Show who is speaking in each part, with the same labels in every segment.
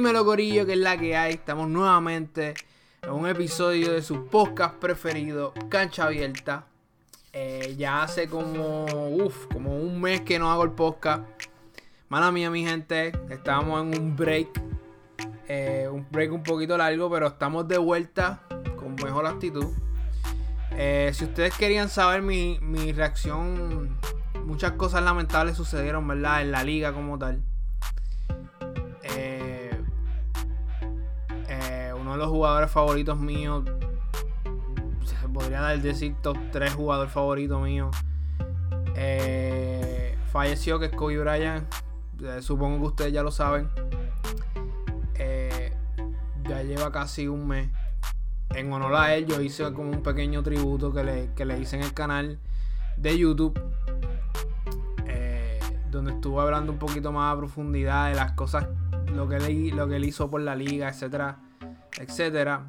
Speaker 1: Dímelo Corillo, que es la que hay. Estamos nuevamente en un episodio de su podcast preferido, Cancha Abierta. Eh, ya hace como, uf, como un mes que no hago el podcast. Mala mía, mi gente. Estábamos en un break. Eh, un break un poquito largo, pero estamos de vuelta con mejor actitud. Eh, si ustedes querían saber mi, mi reacción, muchas cosas lamentables sucedieron, ¿verdad? En la liga como tal. Los jugadores favoritos míos, podría dar decir top 3 jugador favorito mío, eh, falleció, que es Kobe Bryant. Eh, supongo que ustedes ya lo saben. Eh, ya lleva casi un mes. En honor a él, yo hice como un pequeño tributo que le, que le hice en el canal de YouTube. donde estuve hablando un poquito más a profundidad de las cosas, lo que, él, lo que él hizo por la liga, etcétera etcétera.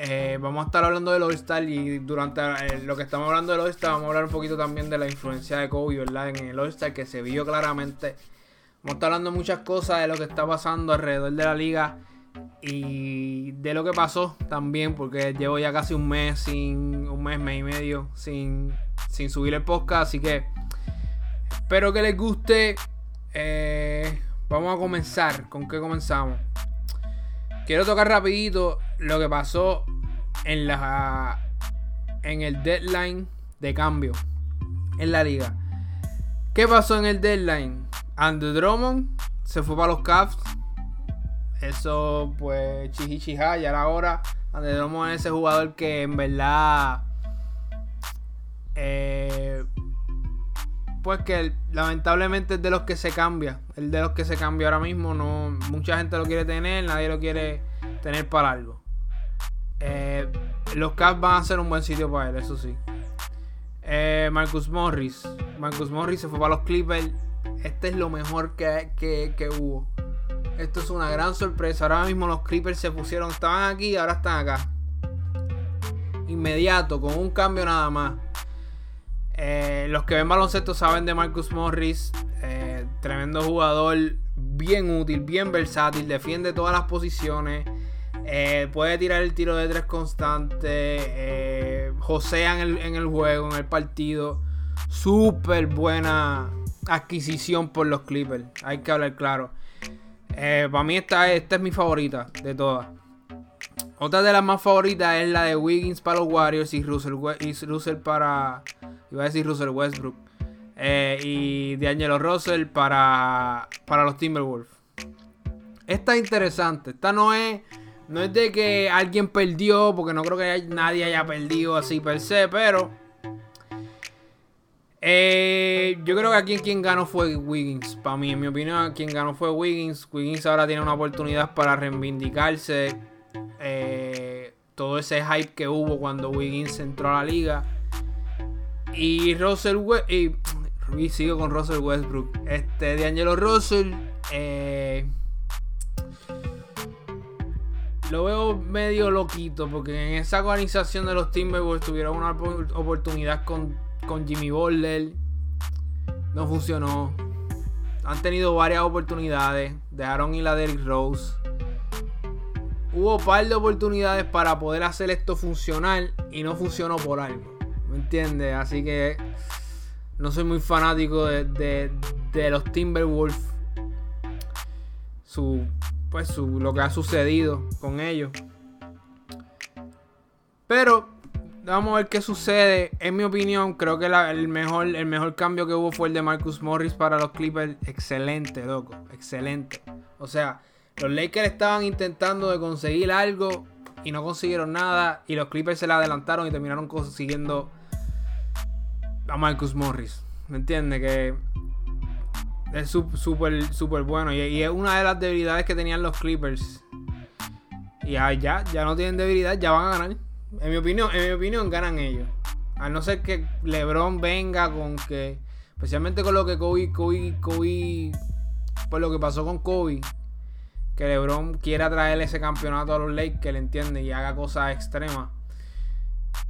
Speaker 1: Eh, vamos a estar hablando del All-Star y durante eh, lo que estamos hablando del All-Star vamos a hablar un poquito también de la influencia de Kobe. En el All-Star que se vio claramente. Vamos a estar hablando muchas cosas de lo que está pasando alrededor de la liga y de lo que pasó también, porque llevo ya casi un mes sin, un mes, mes y medio sin, sin subir el podcast, así que espero que les guste. Eh, vamos a comenzar. ¿Con qué comenzamos? Quiero tocar rapidito lo que pasó en la en el deadline de cambio en la liga. ¿Qué pasó en el deadline? Andrew Drummond se fue para los Cavs. Eso pues chihichija, ya era hora. Andrew Drummond es ese jugador que en verdad eh, pues que lamentablemente es de los que se cambia. El de los que se cambia ahora mismo. No, mucha gente lo quiere tener, nadie lo quiere tener para algo. Eh, los Cavs van a ser un buen sitio para él, eso sí. Eh, Marcus Morris. Marcus Morris se fue para los Clippers. Este es lo mejor que, que, hubo. Esto es una gran sorpresa. Ahora mismo los Clippers se pusieron, estaban aquí y ahora están acá. Inmediato, con un cambio nada más. Eh, los que ven baloncesto saben de Marcus Morris. Tremendo jugador, bien útil, bien versátil, defiende todas las posiciones. Eh, puede tirar el tiro de tres constante. josea en el, juego, en el partido. Súper buena adquisición por los Clippers. Hay que hablar claro. para mí esta, esta es mi favorita de todas. Otra de las más favoritas es la de Wiggins para los Warriors y Russell, y Russell para. Iba a decir Russell Westbrook. Eh, y D'Angelo Russell para, para los Timberwolves. Esta es interesante. Esta no es. No es de que alguien perdió, porque no creo que nadie haya perdido así per se, pero. Eh, yo creo que aquí quien ganó fue Wiggins. Para mí, en mi opinión, quien ganó fue Wiggins. Wiggins ahora tiene una oportunidad para reivindicarse eh, todo ese hype que hubo cuando Wiggins entró a la liga. Y Russell y, y, sigo con Russell Westbrook. Este de Angelo Russell. Eh, lo veo medio loquito porque en esa organización de los Timberwolves tuvieron una oportunidad con, con Jimmy Butler. No funcionó. Han tenido varias oportunidades. Dejaron ir a Derrick Rose hubo un par de oportunidades para poder hacer esto funcionar y no funcionó por algo. ¿Me entiendes? Así que no soy muy fanático de, los Timberwolves. Su, pues su, lo que ha sucedido con ellos. Pero vamos a ver qué sucede. En mi opinión, creo que el, mejor, el mejor cambio que hubo fue el de Marcus Morris para los Clippers. Excelente, loco. Excelente. O sea, los Lakers estaban intentando de conseguir algo y no consiguieron nada. Y los Clippers se la adelantaron y terminaron consiguiendo a Marcus Morris. ¿Me entiendes? Que es súper, súper bueno. Y, es una de las debilidades que tenían los Clippers. Y ya, ya, ya no tienen debilidad, ya van a ganar. En mi opinión, en mi opinión, ganan ellos. A no ser que LeBron venga con que. Especialmente con lo que Kobe, Kobe, Kobe. Por lo que pasó con Kobe que LeBron quiera traer ese campeonato a los Lakers, le entiende y haga cosas extremas.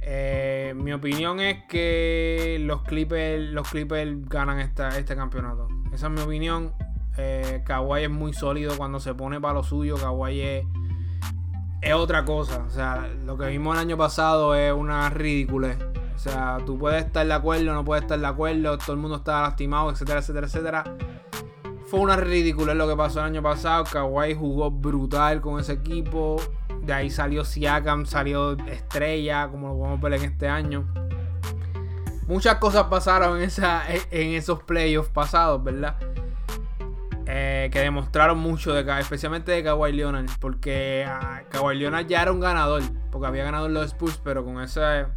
Speaker 1: Eh, mi opinión es que los Clippers, los Clippers ganan esta, este campeonato. Esa es mi opinión. Eh, Kawhi es muy sólido cuando se pone para lo suyo. Kawhi es, otra cosa. O sea, lo que vimos el año pasado es una ridícula. O sea, tú puedes estar de acuerdo, no puedes estar de acuerdo, todo el mundo está lastimado, etcétera, etcétera, etcétera. Fue una ridícula lo que pasó el año pasado. Kawhi jugó brutal con ese equipo. De ahí salió Siakam, salió Estrella, como lo podemos ver en este año. Muchas cosas pasaron en, esos playoffs pasados, ¿verdad? Eh, que demostraron mucho, de, especialmente de Kawhi Leonard. Porque uh, Kawhi Leonard ya era un ganador. Porque había ganado en los Spurs, pero con ese.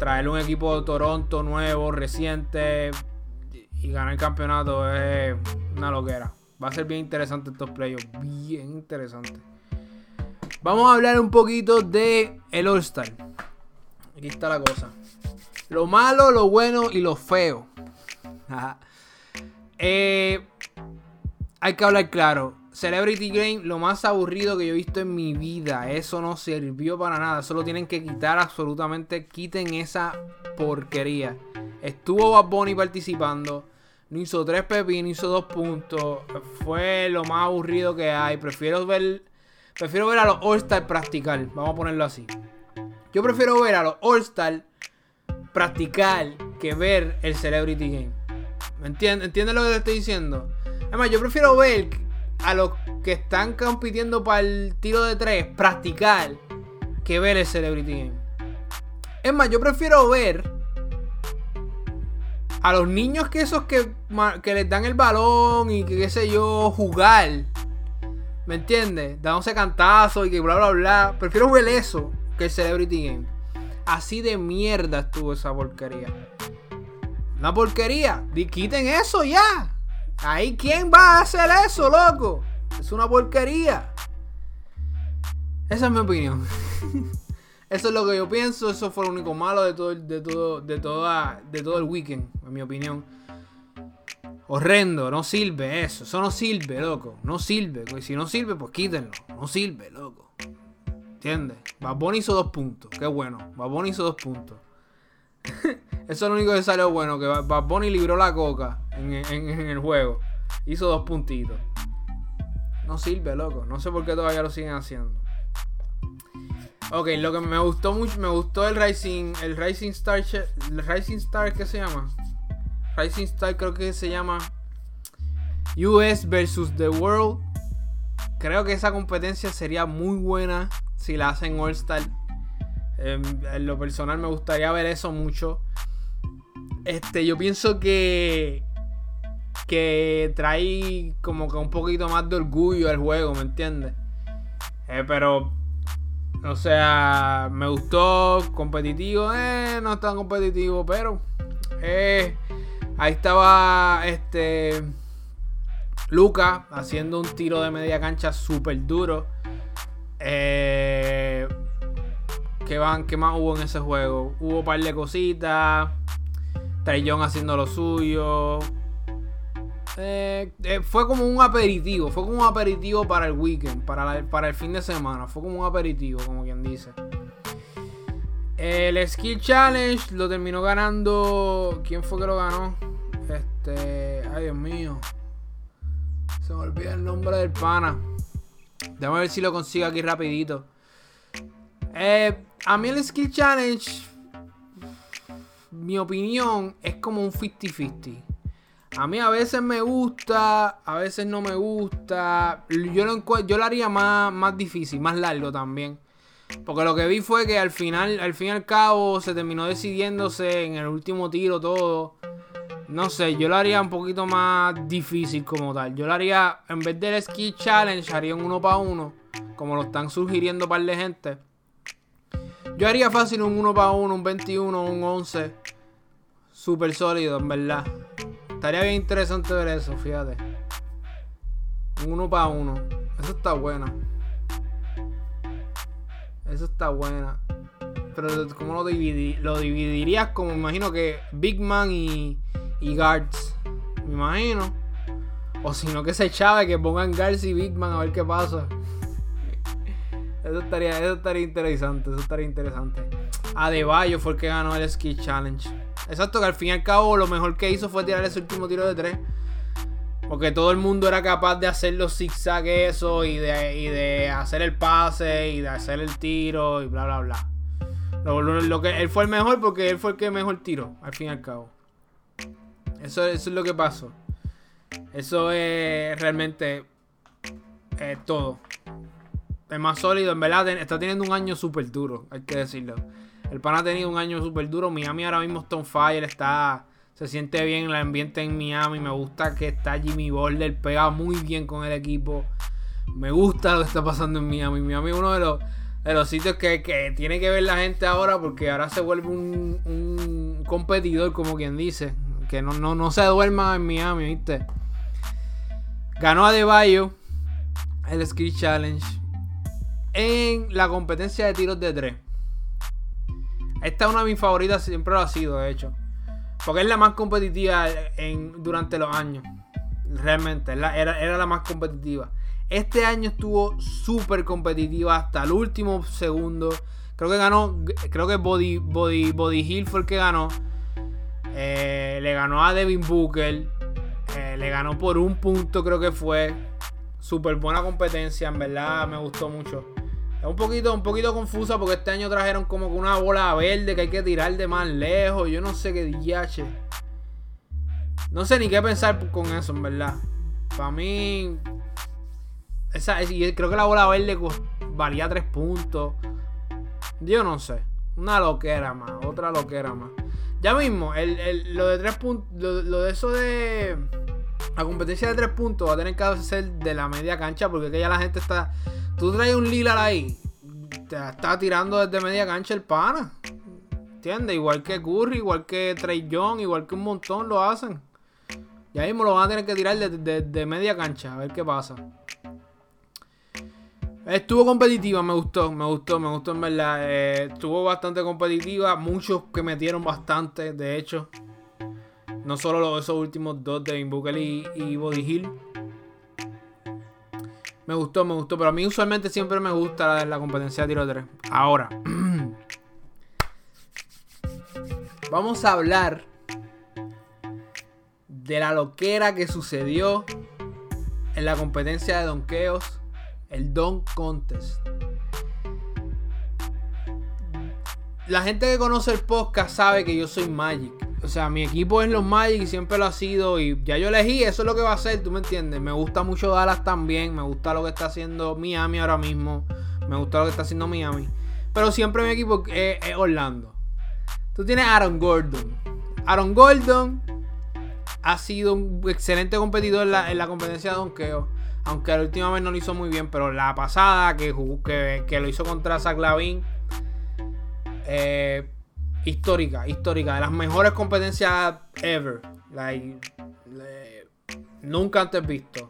Speaker 1: Traer un equipo de Toronto nuevo, reciente. Y ganar el campeonato es una loquera. Va a ser bien interesante estos playoffs. Bien interesante. Vamos a hablar un poquito de el All-Star. Aquí está la cosa. Lo malo, lo bueno y lo feo. eh, hay que hablar claro. Celebrity Game, lo más aburrido que yo he visto en mi vida. Eso no sirvió para nada. Eso lo tienen que quitar absolutamente. Quiten esa porquería. Estuvo Bad Bunny participando. No hizo tres pepinos, hizo dos puntos. Fue lo más aburrido que hay. Prefiero ver, prefiero ver a los All-Star practicar. Vamos a ponerlo así. Yo prefiero ver a los All-Star practicar que ver el Celebrity Game. ¿Me entiendes? ¿Entiendes lo que te estoy diciendo? Además, yo prefiero ver a los que están compitiendo para el tiro de tres practicar que ver el Celebrity Game. Es más, yo prefiero ver a los niños que esos que, que les dan el balón y que qué sé yo, jugar. ¿Me entiendes? Dándose cantazos y que bla bla bla. Prefiero ver eso que el Celebrity Game. Así de mierda estuvo esa porquería. Una porquería. Quiten eso ya. Ahí, ¿quién va a hacer eso, loco? Es una porquería. Esa es mi opinión. eso es lo que yo pienso. Eso fue lo único malo de todo, de todo, de toda, de todo el weekend, en mi opinión. Horrendo, no sirve eso. Eso no sirve, loco. No sirve. Si no sirve, pues quítenlo. No sirve, loco. ¿Entiendes? Baboni hizo dos puntos. Qué bueno. Baboni hizo dos puntos. Eso es lo único que salió bueno. Que Bad Bunny libró la coca en, el juego. Hizo dos puntitos. No sirve, loco. No sé por qué todavía lo siguen haciendo. Ok, lo que me gustó mucho, me gustó el Rising, el Rising Star, el Rising Star, ¿qué se llama? Rising Star creo que se llama US versus The World. Creo que esa competencia sería muy buena si la hacen All Star. Em, en lo personal me gustaría ver eso mucho. Este, yo pienso que. Que trae como que un poquito más de orgullo al juego, ¿me entiendes? Eh, pero. O sea, me gustó. Competitivo, eh, no tan competitivo, pero. Eh, ahí estaba este. Luca haciendo un tiro de media cancha súper duro. Eh, ¿qué, van, ¿Qué más hubo en ese juego? Hubo un par de cositas. Traillón haciendo lo suyo. Eh, eh, fue como un aperitivo. Fue como un aperitivo para el weekend. Para, para el fin de semana. Fue como un aperitivo, como quien dice. El Skill Challenge lo terminó ganando. ¿Quién fue que lo ganó? Este. Ay, Dios mío. Se me olvida el nombre del pana. Déjame ver si lo consigo aquí rapidito. Eh, a mí el Skill Challenge mi opinión es como un 50-50. A mí a veces me gusta, a veces no me gusta. Yo lo, yo lo haría más, más difícil, más largo también. Porque lo que vi fue que al final, al fin y al cabo, se terminó decidiéndose en el último tiro todo. No sé, yo lo haría un poquito más difícil como tal. Yo lo haría, en vez del Ski Challenge, haría un uno para uno. Como lo están sugiriendo par de gente. Yo haría fácil un 1 para 1, un 21, un 11. Súper sólido, en verdad. Estaría bien interesante ver eso, fíjate. Un 1 para 1. Eso está bueno. Eso está buena. Pero ¿cómo lo, lo dividirías? Como imagino que Big Man y, y Guards. Me imagino. O si no que se echaba que pongan Guards y Big Man a ver qué pasa. Eso estaría, eso estaría interesante, eso estaría interesante. Adebayo fue el que ganó el Ski Challenge. Exacto, que al fin y al cabo lo mejor que hizo fue tirar ese último tiro de tres. Porque todo el mundo era capaz de hacer los zigzag eso y de, y de hacer el pase y de hacer el tiro y bla bla bla. Lo, que, él fue el mejor porque él fue el que mejor tiró, al fin y al cabo. Eso, es lo que pasó. Eso es realmente eh, todo. Es más sólido, en verdad está teniendo un año súper duro, hay que decirlo. El pan ha tenido un año súper duro. Miami ahora mismo está on fire, está, se siente bien el ambiente en Miami. Me gusta que está Jimmy Butler, pega muy bien con el equipo. Me gusta lo que está pasando en Miami. Miami es uno de los, de los sitios que, tiene que ver la gente ahora porque ahora se vuelve un, un competidor, como quien dice. Que no, no, no se duerma en Miami, ¿viste? Ganó a Bayo el Skill Challenge en la competencia de tiros de 3. Esta es una de mis favoritas, siempre lo ha sido, de hecho. Porque es la más competitiva en, durante los años. Realmente, era, era la más competitiva. Este año estuvo súper competitiva hasta el último segundo. Creo que ganó, creo que Body, Body, Body Hill fue el que ganó. Eh, le ganó a Devin Booker. Eh, le ganó por un punto, creo que fue. Súper buena competencia, en verdad me gustó mucho. Es un poquito, un poquito confusa porque este año trajeron como que una bola verde que hay que tirar de más lejos. Yo no sé qué diache. No sé ni qué pensar con eso, en verdad. Para mí. Creo que la bola verde valía 3 puntos. Yo no sé. Una loquera más. Otra loquera más. Ya mismo, lo de 3 puntos. Lo, de eso de. La competencia de 3 puntos va a tener que ser de la media cancha porque ya la gente está Tú traes un lila ahí. Te está tirando desde media cancha el pana. ¿Entiendes? Igual que Curry, igual que Trey Young, igual que un montón lo hacen. Ya mismo lo van a tener que tirar desde media cancha. A ver qué pasa. Estuvo competitiva, me gustó, me gustó, me gustó en verdad. Eh, estuvo bastante competitiva. Muchos que metieron bastante, de hecho. No solo esos últimos dos de Booker y, Body Hill. Me gustó, me gustó. Pero a mí usualmente siempre me gusta la, competencia de tiro de tres. Ahora. vamos a hablar de la loquera que sucedió en la competencia de donkeos. El Don Contest. La gente que conoce el podcast sabe que yo soy Magic. O sea, mi equipo es los Magic y siempre lo ha sido. Y ya yo elegí, eso es lo que va a ser, tú me entiendes. Me gusta mucho Dallas también. Me gusta lo que está haciendo Miami ahora mismo. Me gusta lo que está haciendo Miami. Pero siempre mi equipo es, Orlando. Tú tienes Aaron Gordon. Aaron Gordon ha sido un excelente competidor en la, competencia de donkeo. Aunque la última vez no lo hizo muy bien. Pero la pasada que, que, que lo hizo contra Zach Lavin. Eh, histórica, histórica, de las mejores competencias ever. nunca antes visto.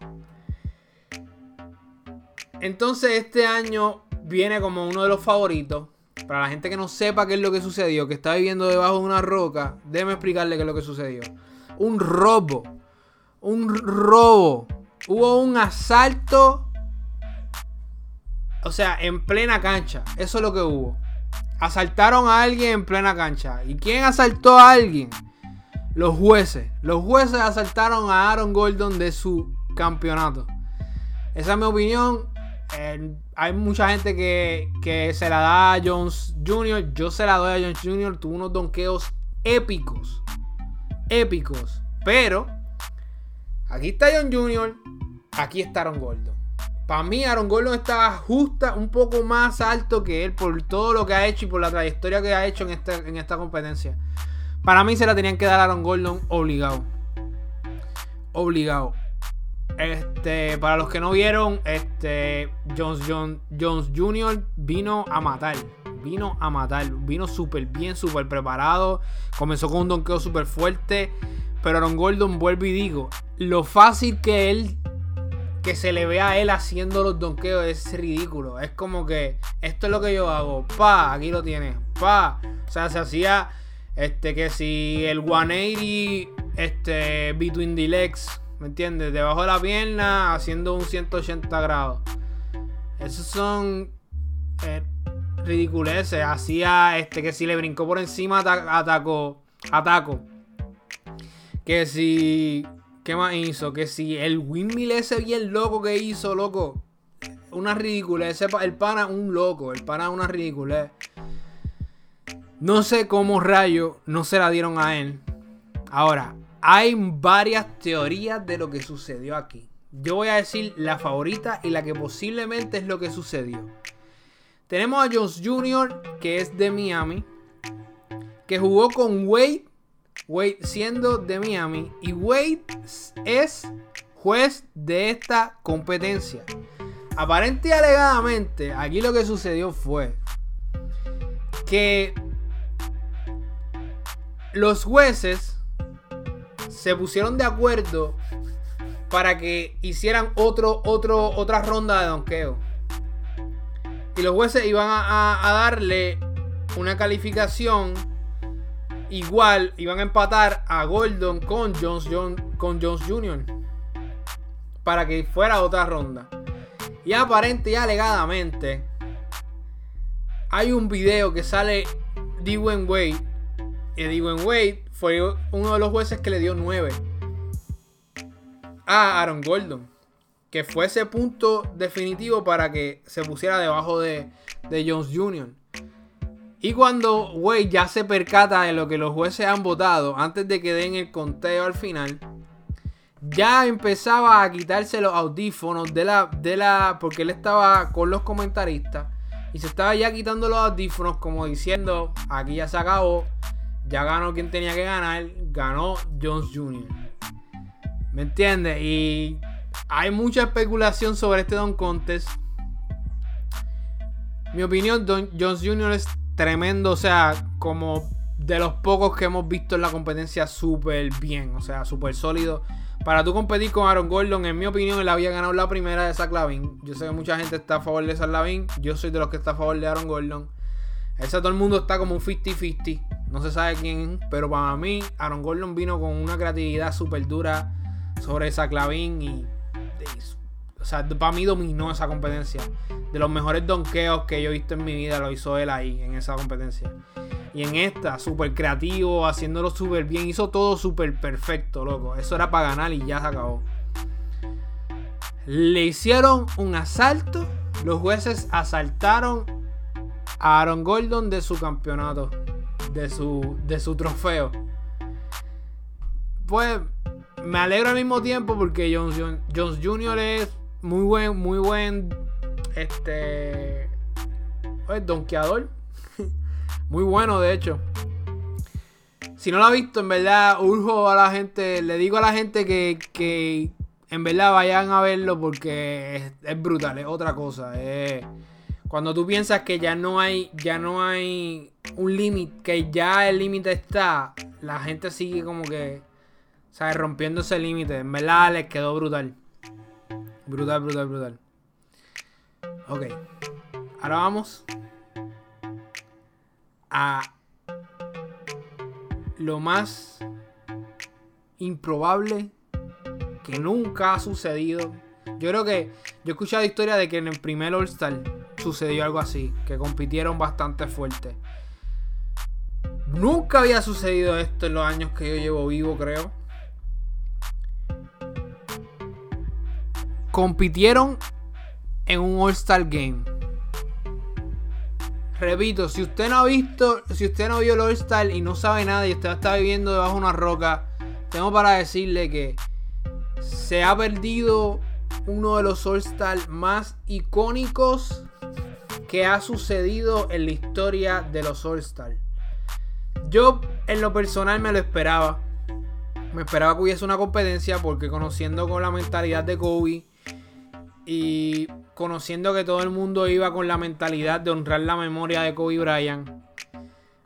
Speaker 1: Entonces este año viene como uno de los favoritos. Para la gente que no sepa qué es lo que sucedió, que está viviendo debajo de una roca, déjeme explicarle qué es lo que sucedió. Un robo. Un robo. Hubo un asalto. O sea, en plena cancha. Eso es lo que hubo asaltaron a alguien en plena cancha. ¿Y quién asaltó a alguien? Los jueces. Los jueces asaltaron a Aaron Gordon de su campeonato. Esa es mi opinión. Eh, hay mucha gente que, se la da a Jones Jr. Yo se la doy a Jones Jr. Tuvo unos donkeos épicos. Épicos. Pero aquí está John Jr. Aquí está Aaron Gordon. Para mí, Aaron Gordon está justa, un poco más alto que él por todo lo que ha hecho y por la trayectoria que ha hecho en esta, en esta competencia. Para mí se la tenían que dar a Aaron Gordon obligado. Obligado. Este, para los que no vieron, este, Jones, Jr. vino a matar. Vino a matar. Vino súper bien, súper preparado. Comenzó con un donkeo súper fuerte. Pero Aaron Gordon, vuelvo y digo, lo fácil que él que se le vea a él haciendo los donkeos es ridículo. Es como que esto es lo que yo hago. Pa, aquí lo tienes. Pa. O sea, se hacía este que si el 180 este between the legs, ¿me entiendes? Debajo de la pierna haciendo un 180 grados. Esos son eh, ridiculeces. Hacía este que si le brincó por encima atacó ataco. Que si ¿Qué más hizo? Que si el windmill ese bien loco que hizo, loco. Una ridícula. Ese, el pana un loco. El pana una ridícula. No sé cómo rayo no se la dieron a él. Ahora, hay varias teorías de lo que sucedió aquí. Yo voy a decir la favorita y la que posiblemente es lo que sucedió. Tenemos a Jones Jr., que es de Miami, que jugó con Wade, Wade siendo de Miami, y Wade es juez de esta competencia. Aparente y alegadamente, aquí lo que sucedió fue que los jueces se pusieron de acuerdo para que hicieran otra ronda de donqueo. Y los jueces iban a, darle una calificación igual, iban a empatar a Gordon con Jones, con Jones Jr. Para que fuera otra ronda. Y aparente y alegadamente hay un video que sale Dwayne Wade. Y Dwayne Wade fue uno de los jueces que le dio 9 a Aaron Gordon. Que fue ese punto definitivo para que se pusiera debajo de, de Jones Jr. Y cuando Wade ya se percata de lo que los jueces han votado, antes de que den el conteo al final, ya empezaba a quitarse los audífonos de la, de la. Porque él estaba con los comentaristas. Y se estaba ya quitando los audífonos, como diciendo: aquí ya se acabó. Ya ganó quien tenía que ganar. Ganó Jones Jr. ¿Me entiendes? Y hay mucha especulación sobre este Don Contest. Mi opinión, Don Jones Jr. es tremendo, o sea, como de los pocos que hemos visto en la competencia súper bien, o sea, súper sólido. Para tú competir con Aaron Gordon, en mi opinión, él había ganado la primera de Zach Lavin. Yo sé que mucha gente está a favor de Zach Lavin. Yo soy de los que está a favor de Aaron Gordon. Ese todo el mundo está como un 50-50. No se sabe quién, pero para mí, Aaron Gordon vino con una creatividad súper dura sobre esa clavín y, o sea, para mí dominó esa competencia. De los mejores donkeos que yo he visto en mi vida lo hizo él ahí, en esa competencia. Y en esta, súper creativo, haciéndolo súper bien. Hizo todo súper perfecto, loco. Eso era para ganar y ya se acabó. Le hicieron un asalto. Los jueces asaltaron a Aaron Gordon de su campeonato. De su, de su trofeo. Pues me alegro al mismo tiempo porque Jones, Jones Jr. es muy buen, muy buen, este, pues, donkeador. muy bueno, de hecho. Si no lo ha visto, en verdad, urjo a la gente, le digo a la gente que, que en verdad vayan a verlo porque es, brutal, es otra cosa. cuando tú piensas que ya no hay, ya no hay un límite, que ya el límite está, la gente sigue como que sea, rompiendo ese límite. En verdad les quedó brutal. Brutal, brutal, brutal. Ok. Ahora vamos a lo más improbable que nunca ha sucedido. Yo creo que yo he escuchado historia de que en el primer All Star sucedió algo así, que compitieron bastante fuerte. Nunca había sucedido esto en los años que yo llevo vivo, creo. Compitieron en un All-Star Game. Repito, si usted no ha visto, si usted no vio el All-Star y no sabe nada y usted está viviendo debajo de una roca, tengo para decirle que se ha perdido uno de los All-Star más icónicos que ha sucedido en la historia de los All-Star. Yo en lo personal me lo esperaba. Me esperaba que hubiese una competencia porque conociendo con la mentalidad de Kobe, y conociendo que todo el mundo iba con la mentalidad de honrar la memoria de Kobe Bryant,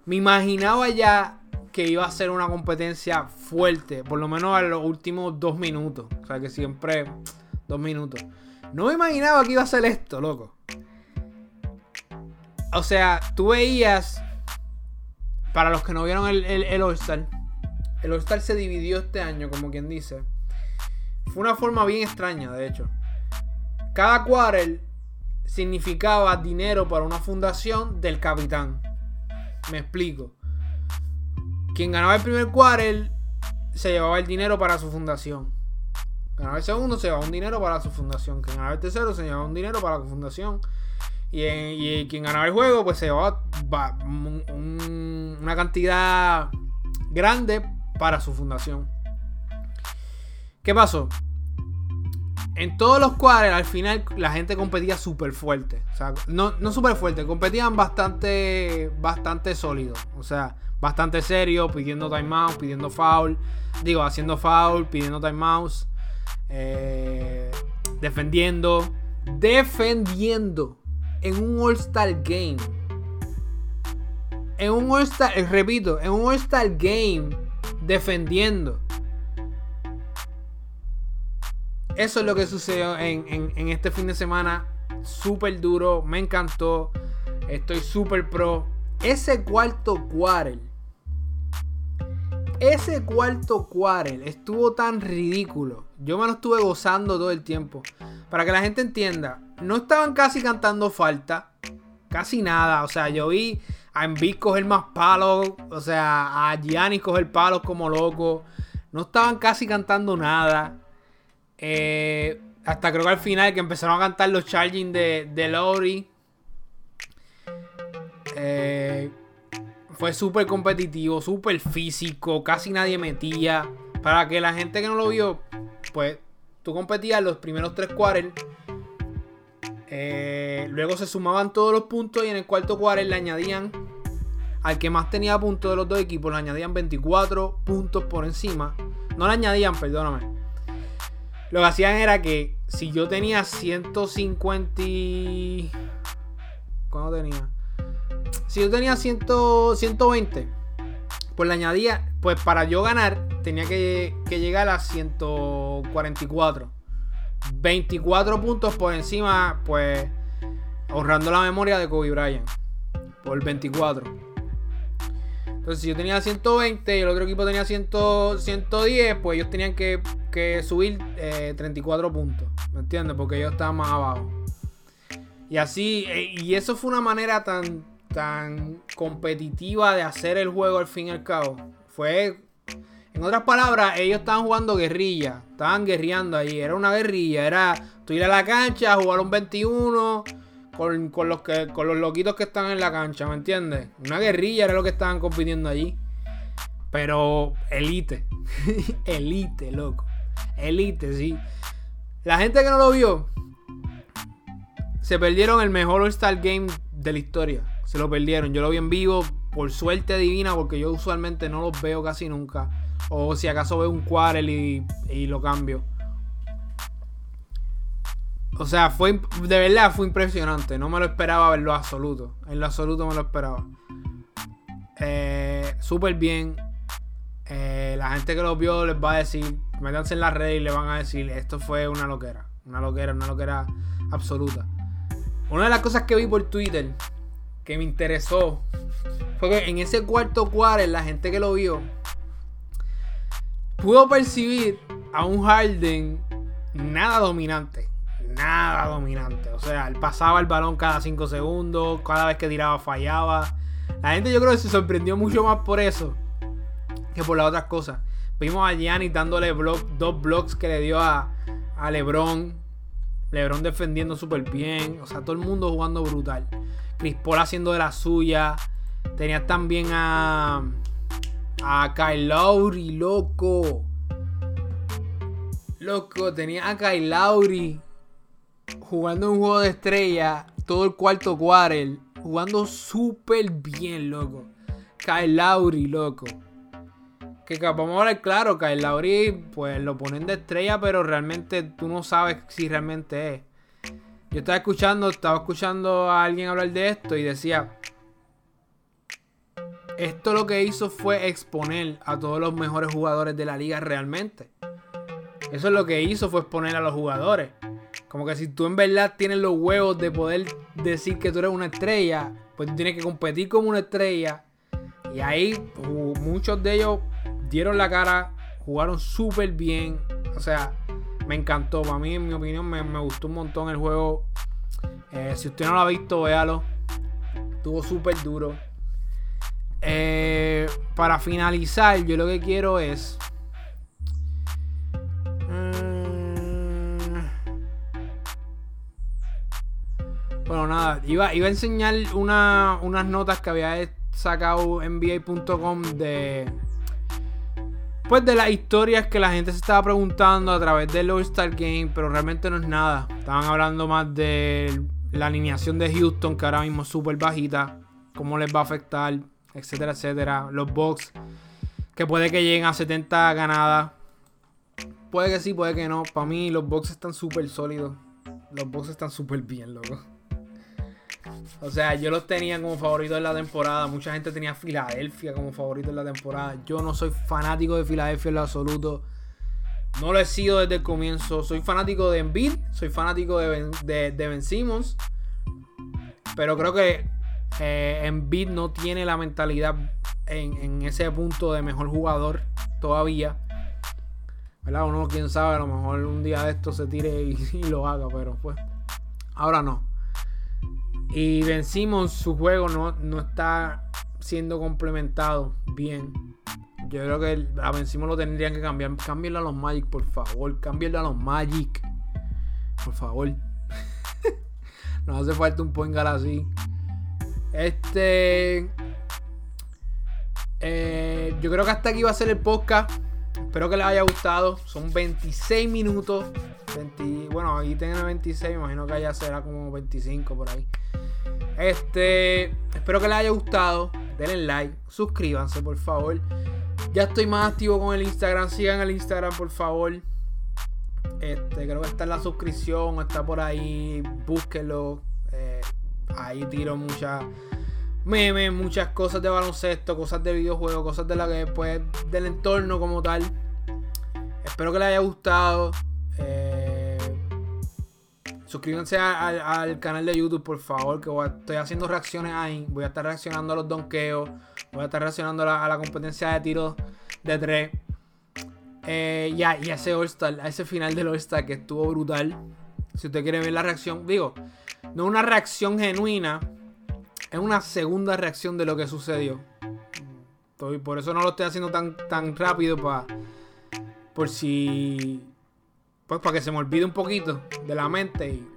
Speaker 1: me imaginaba ya que iba a ser una competencia fuerte, por lo menos a los últimos dos minutos. O sea que siempre dos minutos. No me imaginaba que iba a ser esto, loco. O sea, tú veías, para los que no vieron el, el, el All-Star, el All-Star se dividió este año, como quien dice. Fue una forma bien extraña, de hecho. Cada quarter significaba dinero para una fundación del capitán. Me explico. Quien ganaba el primer quarter se llevaba el dinero para su fundación. Ganaba el segundo, se llevaba un dinero para su fundación. Quien ganaba el tercero, se llevaba un dinero para la fundación. Y, quien ganaba el juego, pues se llevaba una cantidad grande para su fundación. ¿Qué pasó? En todos los cuadros, al final, la gente competía súper fuerte. O sea, no, no súper fuerte, competían bastante, bastante sólido. O sea, bastante serio, pidiendo timeout, pidiendo foul. Digo, haciendo foul, pidiendo timeouts. Eh, defendiendo. Defendiendo. En un All-Star Game. En un All-Star, repito, en un All-Star Game. Defendiendo. Eso es lo que sucedió en, este fin de semana. Súper duro. Me encantó. Estoy súper pro. Ese cuarto quarter ese cuarto quarter estuvo tan ridículo. Yo me lo estuve gozando todo el tiempo. Para que la gente entienda, no estaban casi cantando falta. Casi nada. O sea, yo vi a Embiid coger más palos. O sea, a Giannis coger palos como loco. No estaban casi cantando nada. Eh, hasta creo que al final que empezaron a cantar los charging de, de Lowry. Eh, fue súper competitivo, súper físico, casi nadie metía. Para que la gente que no lo vio, pues tú competías los primeros tres quarters. Eh, luego se sumaban todos los puntos y en el cuarto quarter le añadían al que más tenía puntos de los dos equipos, le añadían 24 puntos por encima. No le añadían, perdóname. Lo que hacían era que si yo tenía 150... ¿Cuánto tenía? si yo tenía 100, 120, pues le añadía, pues para yo ganar tenía que, llegar a 144. 24 puntos por encima, pues ahorrando la memoria de Kobe Bryant. Por 24. Entonces, si yo tenía 120 y el otro equipo tenía 100, 110, pues ellos tenían que, subir 34 eh, puntos. ¿Me entiendes? Porque ellos estaban más abajo. Y así, eh, y eso fue una manera tan, tan competitiva de hacer el juego al fin y al cabo. Fue, en otras palabras, ellos estaban jugando guerrilla, estaban guerreando ahí, era una guerrilla, era tú ir a la cancha, jugar un 21 con, los que, con los loquitos que están en la cancha, ¿me entiendes? Una guerrilla era lo que estaban compitiendo allí. Pero elite, elite, loco, elite, sí. La gente que no lo vio, se perdieron el mejor All-Star Game de la historia se lo perdieron. Yo lo vi en vivo por suerte divina porque yo usualmente no los veo casi nunca. O si acaso veo un quarter y, lo cambio. O sea, fue de verdad fue impresionante. No me lo esperaba en lo absoluto. En lo absoluto me lo esperaba. Eh, Súper bien. Eh, la gente que lo vio les va a decir, métanse en la red y le van a decir, esto fue una loquera. Una loquera, una loquera absoluta. Una de las cosas que vi por Twitter que me interesó fue que en ese cuarto cuadro, la gente que lo vio pudo percibir a un Harden nada dominante. Nada dominante. O sea, él pasaba el balón cada 5 segundos, cada vez que tiraba fallaba. La gente yo creo que se sorprendió mucho más por eso que por las otras cosas. Vimos a Gianni dándole dos blocks que le dio a, a LeBron. LeBron defendiendo súper bien. O sea, todo el mundo jugando brutal. Chris Paul haciendo de la suya. Tenías también a. A Kyle Lowry, loco. Loco, tenía a Kyle Lowry jugando un juego de estrella todo el cuarto quarter. Jugando súper bien, loco. Kyle Lowry, loco. Que vamos a hablar claro, Kyle Lowry, pues lo ponen de estrella, pero realmente tú no sabes si realmente es. Yo estaba escuchando, estaba escuchando a alguien hablar de esto y decía, esto lo que hizo fue exponer a todos los mejores jugadores de la liga realmente. Eso es lo que hizo fue exponer a los jugadores. Como que si tú en verdad tienes los huevos de poder decir que tú eres una estrella, pues tú tienes que competir como una estrella. Y ahí muchos de ellos dieron la cara, jugaron súper bien. O sea, me encantó. Para mí, en mi opinión, me, me gustó un montón el juego. Eh, si usted no lo ha visto, véalo. Estuvo súper duro. Eh, para finalizar, yo lo que quiero es. Mm, bueno, nada, iba, iba a enseñar una, unas notas que había sacado NBA.com de, pues de las historias que la gente se estaba preguntando a través del All-Star Game, pero realmente no es nada. Estaban hablando más de la alineación de Houston, que ahora mismo es súper bajita, cómo les va a afectar, etcétera, etcétera. Los Bucks, que puede que lleguen a 70 ganadas. Puede que sí, puede que no. Para mí los Bucks están súper sólidos. Los Bucks están súper bien, loco. O sea, yo los tenía como favoritos de la temporada. Mucha gente tenía Filadelfia como favorito en la temporada. Yo no soy fanático de Filadelfia en lo absoluto. No lo he sido desde el comienzo. Soy fanático de Embiid. Soy fanático de, de, Ben Simmons. Pero creo que eh, Embiid no tiene la mentalidad en, ese punto de mejor jugador todavía. ¿Verdad? Uno, quién sabe, a lo mejor un día de esto se tire y lo haga. Pero pues, ahora no. Y Ben Simmons, su juego no, está siendo complementado bien. Yo creo que a Ben Simmons lo tendrían que cambiar. Cámbienlo a los Magic, por favor. Cámbienlo a los Magic. Por favor. no hace falta un point así. Este. Eh, yo creo que hasta aquí va a ser el podcast. Espero que les haya gustado. Son 26 minutos. bueno, aquí tienen 26. imagino que allá será como 25 por ahí. Este, espero que les haya gustado. Denle like, suscríbanse por favor. Ya estoy más activo con el Instagram. Sigan el Instagram por favor. Este, creo que está en la suscripción, está por ahí. Búsquenlo. Eh, ahí tiro muchas memes, muchas cosas de baloncesto, cosas de videojuegos, cosas de la que pues del entorno como tal. Espero que les haya gustado. Eh, Suscríbanse al canal de YouTube, por favor, que estoy haciendo reacciones ahí. Voy a estar reaccionando a los donkeos. Voy a estar reaccionando a la, competencia de tiros de tres. Eh, y, a, ese All-Star, a ese final del All-Star que estuvo brutal. Si usted quiere ver la reacción, digo, no una reacción genuina, es una segunda reacción de lo que sucedió. por eso no lo estoy haciendo tan, tan rápido para. Por si pues para que se me olvide un poquito de la mente y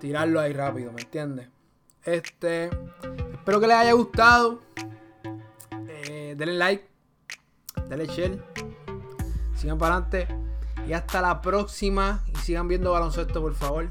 Speaker 1: tirarlo ahí rápido, ¿me entiendes? Este, espero que les haya gustado. Eh, denle like, denle share, sigan para adelante y hasta la próxima y sigan viendo baloncesto por favor.